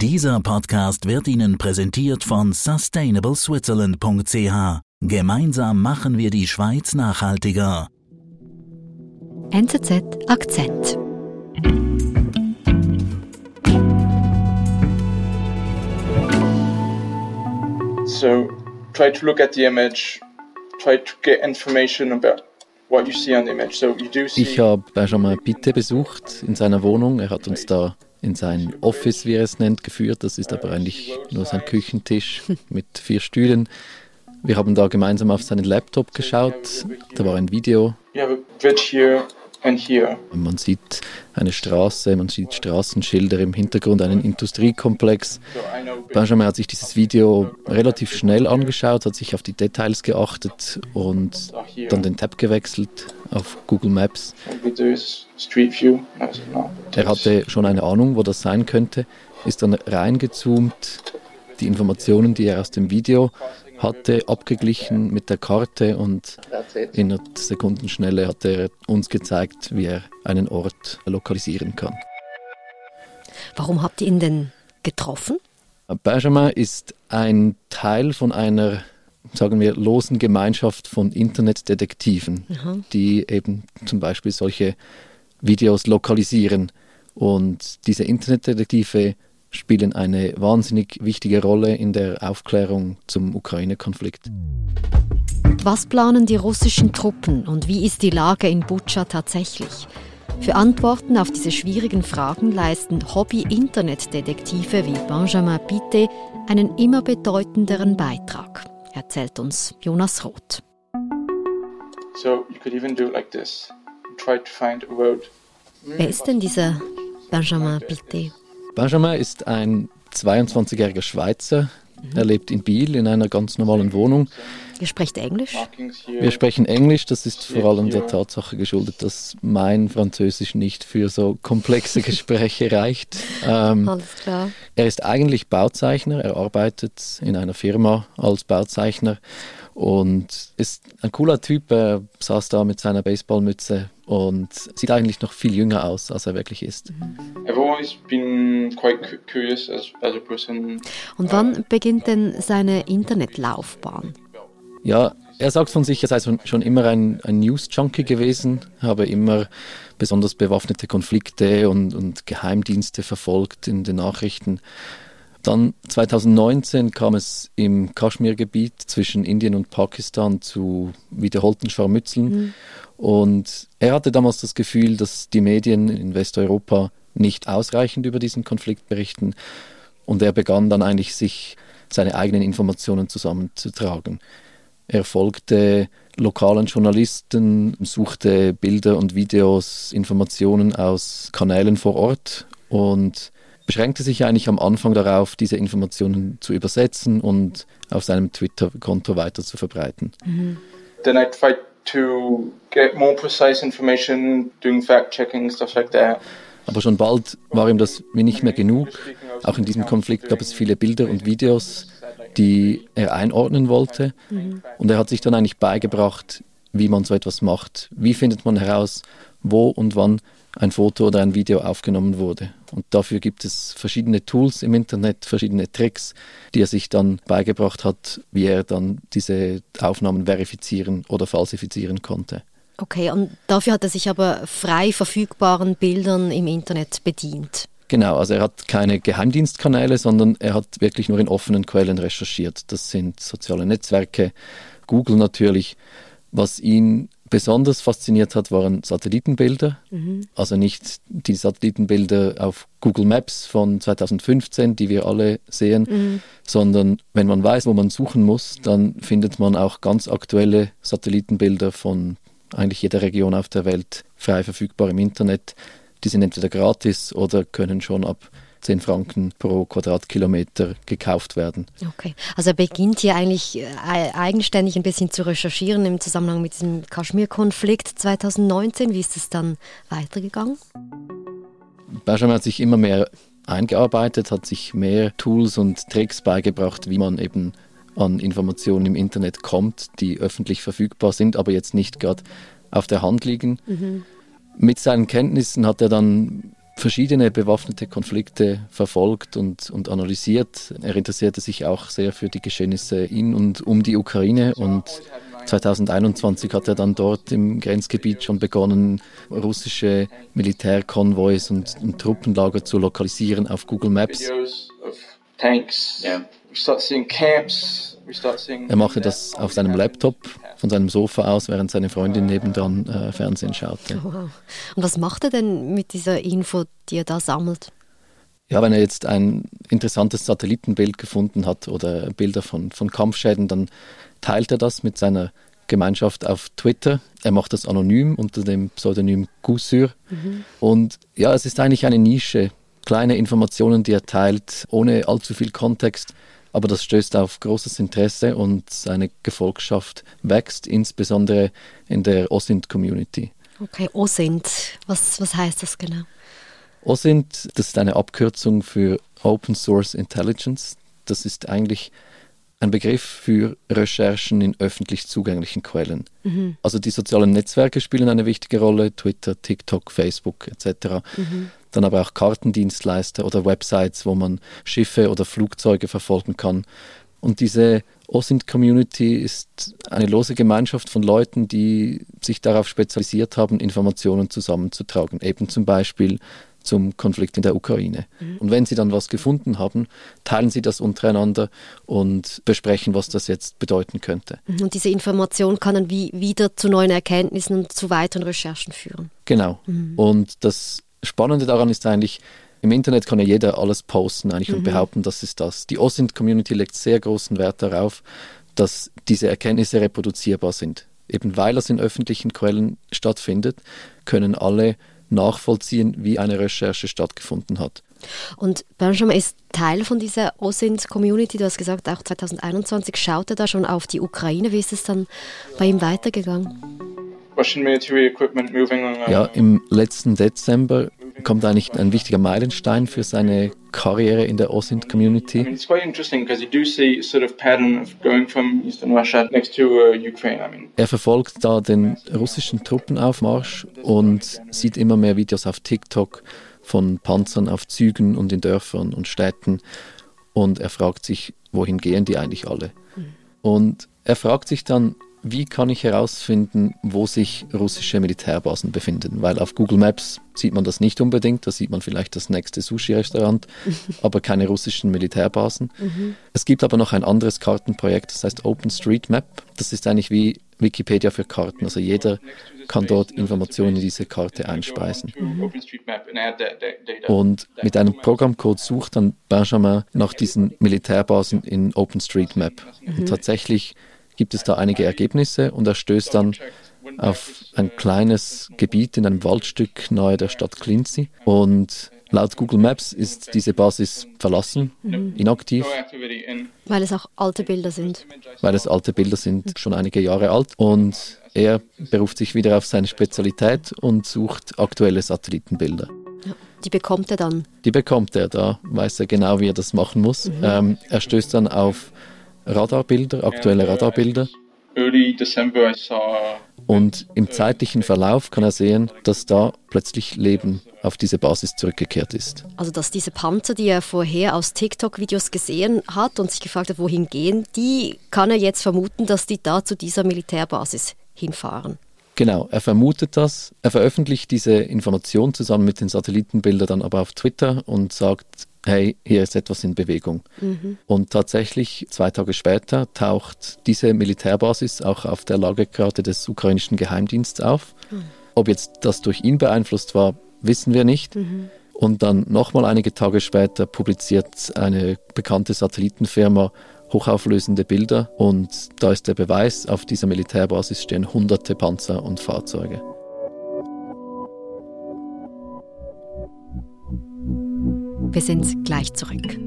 Dieser Podcast wird Ihnen präsentiert von sustainableswitzerland.ch. Gemeinsam machen wir die Schweiz nachhaltiger. NZZ Akzent. So try to look at the image, try to get information about what you see on the image. So you do see. Ich habe Benjamin Bitte besucht in seiner Wohnung. Er hat uns da in sein Office, wie er es nennt, geführt. Das ist aber eigentlich nur sein Küchentisch mit vier Stühlen. Wir haben da gemeinsam auf seinen Laptop geschaut. Da war ein Video. You have a bridge here. Man sieht eine Straße, man sieht Straßenschilder im Hintergrund, einen Industriekomplex. Benjamin hat sich dieses Video relativ schnell angeschaut, hat sich auf die Details geachtet und dann den Tab gewechselt auf Google Maps. Er hatte schon eine Ahnung, wo das sein könnte, ist dann reingezoomt, die Informationen, die er aus dem Video hatte, abgeglichen mit der Karte und in einer Sekundenschnelle hat er uns gezeigt, wie er einen Ort lokalisieren kann. Warum habt ihr ihn denn getroffen? Benjamin ist ein Teil von einer, sagen wir, losen Gemeinschaft von Internetdetektiven, die eben zum Beispiel solche Videos lokalisieren. Und diese Internetdetektive spielen eine wahnsinnig wichtige Rolle in der Aufklärung zum Ukraine-Konflikt. Was planen die russischen Truppen und wie ist die Lage in Butscha tatsächlich? Für Antworten auf diese schwierigen Fragen leisten Hobby-Internetdetektive wie Benjamin Bitte einen immer bedeutenderen Beitrag, erzählt uns Jonas Roth. So you could even do it like this. Try to find a road. Wer ist denn dieser Benjamin Bitte? Benjamin ist ein 22-jähriger Schweizer. Er lebt in Biel in einer ganz normalen Wohnung. Ihr sprecht Englisch? Wir sprechen Englisch, das ist vor allem der Tatsache geschuldet, dass mein Französisch nicht für so komplexe Gespräche reicht. Ähm, Alles klar. er ist eigentlich Bauzeichner, er arbeitet in einer Firma als Bauzeichner und ist ein cooler Typ. Er saß da mit seiner Baseballmütze und sieht eigentlich noch viel jünger aus, als er wirklich ist. I've always been quite cu- curious as, as a person. Und wann beginnt denn seine Internetlaufbahn? Ja, er sagt von sich, er sei schon- schon immer ein, ein News-Junkie gewesen, habe immer besonders bewaffnete Konflikte und, und Geheimdienste verfolgt in den Nachrichten. Dann 2019 kam es im Kaschmir-Gebiet zwischen Indien und Pakistan zu wiederholten Scharmützeln. Und er hatte damals das Gefühl, dass die Medien in Westeuropa nicht ausreichend über diesen Konflikt berichten. Und er begann dann eigentlich, sich seine eigenen Informationen zusammenzutragen. Er folgte lokalen Journalisten, suchte Bilder und Videos, Informationen aus Kanälen vor Ort und beschränkte sich eigentlich am Anfang darauf, diese Informationen zu übersetzen und auf seinem Twitter-Konto weiter zu verbreiten. Then I tried to get more precise information, doing fact checking, stuff like that. Aber schon bald war ihm das wie nicht mehr genug. Auch in diesem Konflikt gab es viele Bilder und Videos, die er einordnen wollte. Und er hat sich dann eigentlich beigebracht, wie man so etwas macht. Wie findet man heraus, wo und wann ein Foto oder ein Video aufgenommen wurde. Und dafür gibt es verschiedene Tools im Internet, verschiedene Tricks, die er sich dann beigebracht hat, wie er dann diese Aufnahmen verifizieren oder falsifizieren konnte. Okay, und dafür hat er sich aber frei verfügbaren Bildern im Internet bedient. Genau, also er hat keine Geheimdienstkanäle, sondern er hat wirklich nur in offenen Quellen recherchiert. Das sind soziale Netzwerke, Google natürlich. Was ihn besonders fasziniert hat, waren Satellitenbilder. Also nicht die Satellitenbilder auf Google Maps von 2015, die wir alle sehen, sondern wenn man weiß, wo man suchen muss, dann findet man auch ganz aktuelle Satellitenbilder von eigentlich jeder Region auf der Welt frei verfügbar im Internet. Die sind entweder gratis oder können schon ab 10 Franken pro Quadratkilometer gekauft werden. Okay, also er beginnt hier eigentlich äh, eigenständig ein bisschen zu recherchieren im Zusammenhang mit diesem Kaschmir-Konflikt 2019. Wie ist es dann weitergegangen? Benjamin hat sich immer mehr eingearbeitet, hat sich mehr Tools und Tricks beigebracht, wie man eben an Informationen im Internet kommt, die öffentlich verfügbar sind, aber jetzt nicht gerade auf der Hand liegen. Mit seinen Kenntnissen hat er dann verschiedene bewaffnete Konflikte verfolgt und, und analysiert. Er interessierte sich auch sehr für die Geschehnisse in und um die Ukraine und 2021 hat er dann dort im Grenzgebiet schon begonnen, russische Militärkonvois und, und Truppenlager zu lokalisieren auf Google Maps. Er machte das auf seinem Laptop von seinem Sofa aus, während seine Freundin nebendran äh, Fernsehen schaute. Wow. Und was macht er denn mit dieser Info, die er da sammelt? Ja, wenn er jetzt ein interessantes Satellitenbild gefunden hat oder Bilder von, von Kampfschäden, dann teilt er das mit seiner Gemeinschaft auf Twitter. Er macht das anonym unter dem Pseudonym Gusur. Mhm. Und ja, es ist eigentlich eine Nische. Kleine Informationen, die er teilt, ohne allzu viel Kontext. Aber das stößt auf großes Interesse und seine Gefolgschaft wächst, insbesondere in der OSINT-Community. Okay, OSINT, was, was heißt das genau? OSINT, das ist eine Abkürzung für Open Source Intelligence. Das ist eigentlich ein Begriff für Recherchen in öffentlich zugänglichen Quellen. Mhm. Also die sozialen Netzwerke spielen eine wichtige Rolle, Twitter, TikTok, Facebook etc. Mhm. Dann aber auch Kartendienstleister oder Websites, wo man Schiffe oder Flugzeuge verfolgen kann. Und diese OSINT-Community ist eine lose Gemeinschaft von Leuten, die sich darauf spezialisiert haben, Informationen zusammenzutragen. Eben zum Beispiel zum Konflikt in der Ukraine. Mhm. Und wenn sie dann was gefunden haben, teilen sie das untereinander und besprechen, was das jetzt bedeuten könnte. Mhm. Und diese Information kann dann wie wieder zu neuen Erkenntnissen und zu weiteren Recherchen führen. Genau. Mhm. Und das Spannende daran ist eigentlich, im Internet kann ja jeder alles posten eigentlich und mhm. behaupten, das ist das. Die OSINT-Community legt sehr großen Wert darauf, dass diese Erkenntnisse reproduzierbar sind. Eben weil das in öffentlichen Quellen stattfindet, können alle nachvollziehen, wie eine Recherche stattgefunden hat. Und Benjamin ist Teil von dieser OSINT-Community. Du hast gesagt, auch 2021 schaut er da schon auf die Ukraine. Wie ist es dann bei ihm weitergegangen? Ja, im letzten Dezember kommt eigentlich ein wichtiger Meilenstein für seine Karriere in der OSINT-Community. Er verfolgt da den russischen Truppenaufmarsch und sieht immer mehr Videos auf TikTok von Panzern auf Zügen und in Dörfern und Städten. Und er fragt sich, wohin gehen die eigentlich alle? Mhm. Und er fragt sich dann, wie kann ich herausfinden, wo sich russische Militärbasen befinden? Weil auf Google Maps sieht man das nicht unbedingt, da sieht man vielleicht das nächste Sushi-Restaurant, aber keine russischen Militärbasen. Mhm. Es gibt aber noch ein anderes Kartenprojekt, das heißt OpenStreetMap. Das ist eigentlich wie Wikipedia für Karten, also jeder kann dort Informationen in diese Karte einspeisen. Mhm. Und mit einem Programmcode sucht dann Benjamin nach diesen Militärbasen in OpenStreetMap. Mhm. Und tatsächlich gibt es da einige Ergebnisse und er stößt dann auf ein kleines Gebiet in einem Waldstück nahe der Stadt Clincy und laut Google Maps ist diese Basis verlassen, mhm. inaktiv. Weil es auch alte Bilder sind. Weil es alte Bilder sind, schon einige Jahre alt und er beruft sich wieder auf seine Spezialität und sucht aktuelle Satellitenbilder. Die bekommt er dann? Die bekommt er, da weiß er genau, wie er das machen muss. Mhm. Ähm, er stößt dann auf Radarbilder, aktuelle Radarbilder. Und im zeitlichen Verlauf kann er sehen, dass da plötzlich Leben auf diese Basis zurückgekehrt ist. Also dass diese Panzer, die er vorher aus TikTok-Videos gesehen hat und sich gefragt hat, wohin gehen, die kann er jetzt vermuten, dass die da zu dieser Militärbasis hinfahren. Genau, er vermutet das. Er veröffentlicht diese Information zusammen mit den Satellitenbildern dann aber auf Twitter und sagt, hey, hier ist etwas in Bewegung. Mhm. Und tatsächlich, zwei Tage später, taucht diese Militärbasis auch auf der Lagekarte des ukrainischen Geheimdienstes auf. Mhm. Ob jetzt das durch ihn beeinflusst war, wissen wir nicht. Mhm. Und dann nochmal einige Tage später publiziert eine bekannte Satellitenfirma hochauflösende Bilder und da ist der Beweis, auf dieser Militärbasis stehen hunderte Panzer und Fahrzeuge. Wir sind gleich zurück.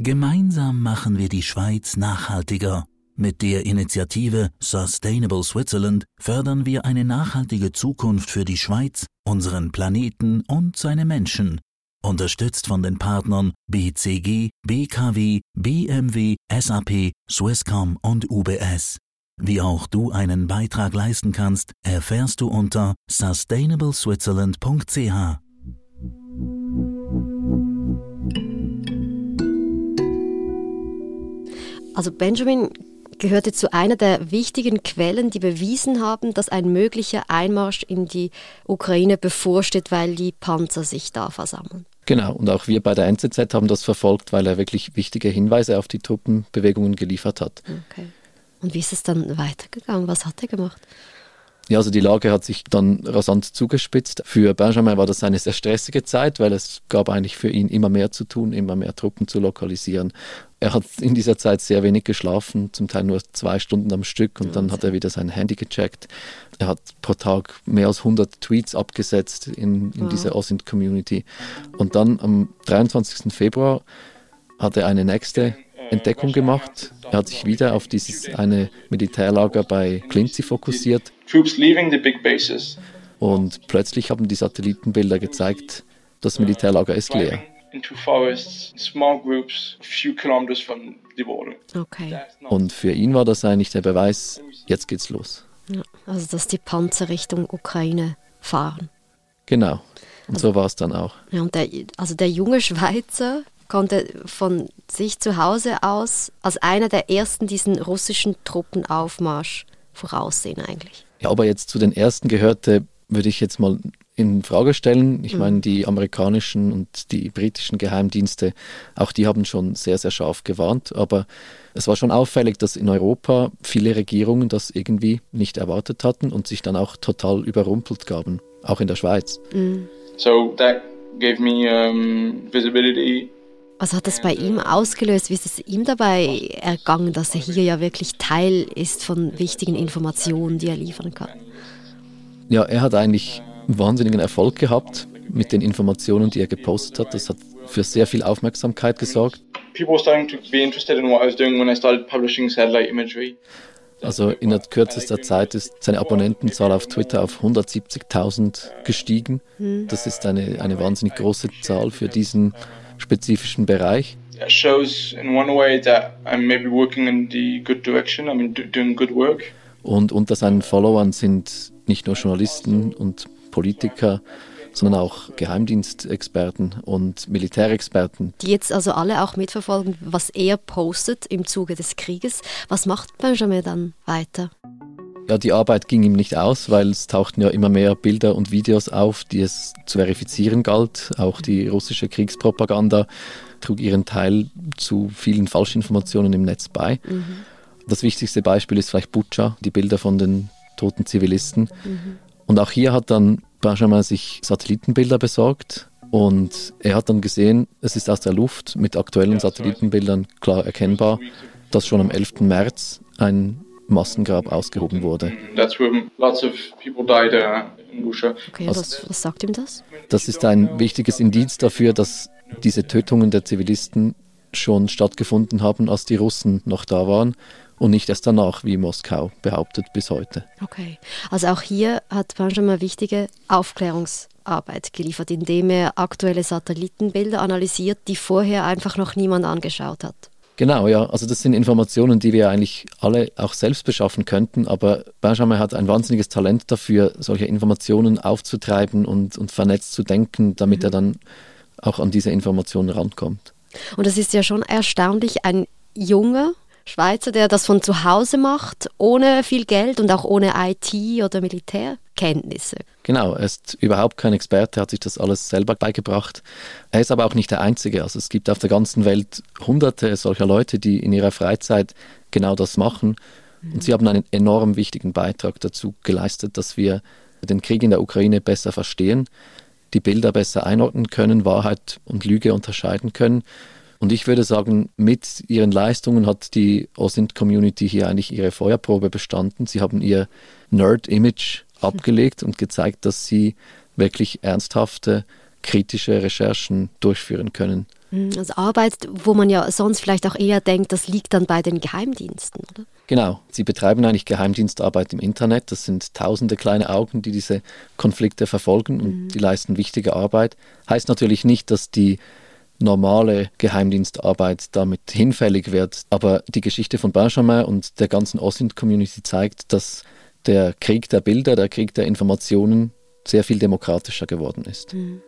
Gemeinsam machen wir die Schweiz nachhaltiger. Mit der Initiative Sustainable Switzerland fördern wir eine nachhaltige Zukunft für die Schweiz, unseren Planeten und seine Menschen. Unterstützt von den Partnern BCG, BKW, BMW, SAP, Swisscom und UBS. Wie auch du einen Beitrag leisten kannst, erfährst du unter sustainableswitzerland.ch. Also Benjamin gehörte zu einer der wichtigen Quellen, die bewiesen haben, dass ein möglicher Einmarsch in die Ukraine bevorsteht, weil die Panzer sich da versammeln. Genau, und auch wir bei der NZZ haben das verfolgt, weil er wirklich wichtige Hinweise auf die Truppenbewegungen geliefert hat. Okay. Und wie ist es dann weitergegangen? Was hat er gemacht? Ja, also die Lage hat sich dann rasant zugespitzt. Für Benjamin war das eine sehr stressige Zeit, weil es gab eigentlich für ihn immer mehr zu tun, immer mehr Truppen zu lokalisieren. Er hat in dieser Zeit sehr wenig geschlafen, zum Teil nur zwei Stunden am Stück und dann hat er wieder sein Handy gecheckt. Er hat pro Tag mehr als 100 Tweets abgesetzt in, in wow. dieser OSINT-Community. Und dann am 23. Februar hat er eine nächste Entdeckung gemacht. Er hat sich wieder auf dieses eine Militärlager bei Klinzi fokussiert. Und plötzlich haben die Satellitenbilder gezeigt, das Militärlager ist leer. Okay. Und für ihn war das eigentlich der Beweis, jetzt geht's los. Ja, also dass die Panzer Richtung Ukraine fahren. Genau. Und also, so war es dann auch. Ja, und der, also der junge Schweizer konnte von sich zu Hause aus als einer der ersten diesen russischen Truppenaufmarsch voraussehen eigentlich. Ja, ob er jetzt zu den ersten gehörte, würde ich jetzt mal in Frage stellen. Ich mhm. meine, die amerikanischen und die britischen Geheimdienste, auch die haben schon sehr, sehr scharf gewarnt. Aber es war schon auffällig, dass in Europa viele Regierungen das irgendwie nicht erwartet hatten und sich dann auch total überrumpelt gaben, auch in der Schweiz. Mhm. So that gave me um, visibility was hat das bei ihm ausgelöst? Wie ist es ihm dabei ergangen, dass er hier ja wirklich Teil ist von wichtigen Informationen, die er liefern kann? Ja, er hat eigentlich wahnsinnigen Erfolg gehabt mit den Informationen, die er gepostet hat. Das hat für sehr viel Aufmerksamkeit gesorgt. Also in der kürzester Zeit ist seine Abonnentenzahl auf Twitter auf 170.000 gestiegen. Hm. Das ist eine, eine wahnsinnig große Zahl für diesen spezifischen Bereich. Und unter seinen Followern sind nicht nur Journalisten und Politiker, sondern auch Geheimdienstexperten und Militärexperten. Die jetzt also alle auch mitverfolgen, was er postet im Zuge des Krieges. Was macht Benjamin dann weiter? Ja, die Arbeit ging ihm nicht aus, weil es tauchten ja immer mehr Bilder und Videos auf, die es zu verifizieren galt. Auch die russische Kriegspropaganda trug ihren Teil zu vielen Falschinformationen im Netz bei. Mhm. Das wichtigste Beispiel ist vielleicht Bucha, die Bilder von den toten Zivilisten. Mhm. Und auch hier hat dann Benjamin sich Satellitenbilder besorgt und er hat dann gesehen, es ist aus der Luft mit aktuellen Satellitenbildern klar erkennbar, dass schon am 11. März ein Massengrab ausgehoben wurde. Uh, okay, also, was, was sagt ihm das? Das ist ein wichtiges Indiz dafür, dass diese Tötungen der Zivilisten schon stattgefunden haben, als die Russen noch da waren und nicht erst danach, wie Moskau behauptet bis heute. Okay, also auch hier hat Benjamin wichtige Aufklärungsarbeit geliefert, indem er aktuelle Satellitenbilder analysiert, die vorher einfach noch niemand angeschaut hat. Genau, ja. Also das sind Informationen, die wir eigentlich alle auch selbst beschaffen könnten, aber Benjamin hat ein wahnsinniges Talent dafür, solche Informationen aufzutreiben und, und vernetzt zu denken, damit mhm. er dann auch an diese Informationen rankommt. Und es ist ja schon erstaunlich, ein junger Schweizer, der das von zu Hause macht, ohne viel Geld und auch ohne IT oder Militärkenntnisse. Genau, er ist überhaupt kein Experte, hat sich das alles selber beigebracht. Er ist aber auch nicht der Einzige. Also es gibt auf der ganzen Welt hunderte solcher Leute, die in ihrer Freizeit genau das machen. Und sie haben einen enorm wichtigen Beitrag dazu geleistet, dass wir den Krieg in der Ukraine besser verstehen, die Bilder besser einordnen können, Wahrheit und Lüge unterscheiden können und ich würde sagen, mit ihren Leistungen hat die OSINT-Community hier eigentlich ihre Feuerprobe bestanden. Sie haben ihr Nerd-Image abgelegt und gezeigt, dass sie wirklich ernsthafte, kritische Recherchen durchführen können. Mhm, also Arbeit, wo man ja sonst vielleicht auch eher denkt, das liegt dann bei den Geheimdiensten, oder? Genau, sie betreiben eigentlich Geheimdienstarbeit im Internet. Das sind tausende kleine Augen, die diese Konflikte verfolgen und mhm. die leisten wichtige Arbeit. Heißt natürlich nicht, dass die normale Geheimdienstarbeit damit hinfällig wird. Aber die Geschichte von Benjamin und der ganzen Osint-Community zeigt, dass der Krieg der Bilder, der Krieg der Informationen sehr viel demokratischer geworden ist. Mhm.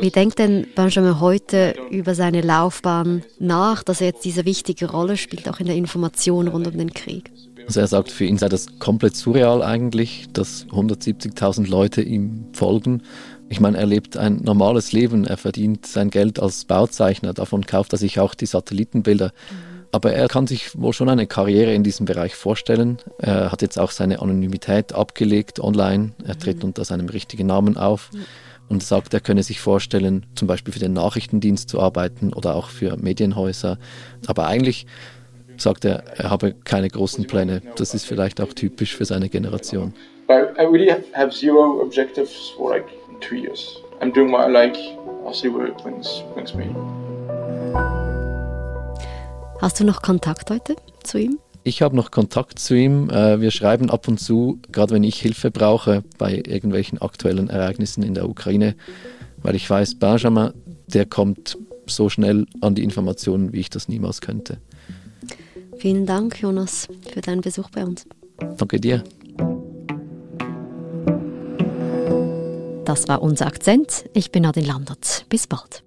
Wie denkt denn Benjamin heute über seine Laufbahn nach, dass er jetzt diese wichtige Rolle spielt, auch in der Information rund um den Krieg? Also er sagt, für ihn sei das komplett surreal eigentlich, dass 170.000 Leute ihm folgen. Ich meine, er lebt ein normales Leben, er verdient sein Geld als Bauzeichner, davon kauft er sich auch die Satellitenbilder. Mhm. Aber er kann sich wohl schon eine Karriere in diesem Bereich vorstellen. Er hat jetzt auch seine Anonymität abgelegt online. Er tritt mhm. unter seinem richtigen Namen auf und sagt, er könne sich vorstellen, zum Beispiel für den Nachrichtendienst zu arbeiten oder auch für Medienhäuser. Aber eigentlich sagt er, er habe keine großen Pläne. Das ist vielleicht auch typisch für seine Generation. I really have zero objectives for like two years. I'm doing what I like. I'll see where it brings, brings me. Hast du noch Kontakt heute zu ihm? Ich habe noch Kontakt zu ihm. Äh, wir schreiben ab und zu, gerade wenn ich Hilfe brauche bei irgendwelchen aktuellen Ereignissen in der Ukraine, weil ich weiß, Benjamin, der kommt so schnell an die Informationen, wie ich das niemals könnte. Vielen Dank, Jonas, für deinen Besuch bei uns. Danke dir. Das war unser Akzent. Ich bin Nadine Landert. Bis bald.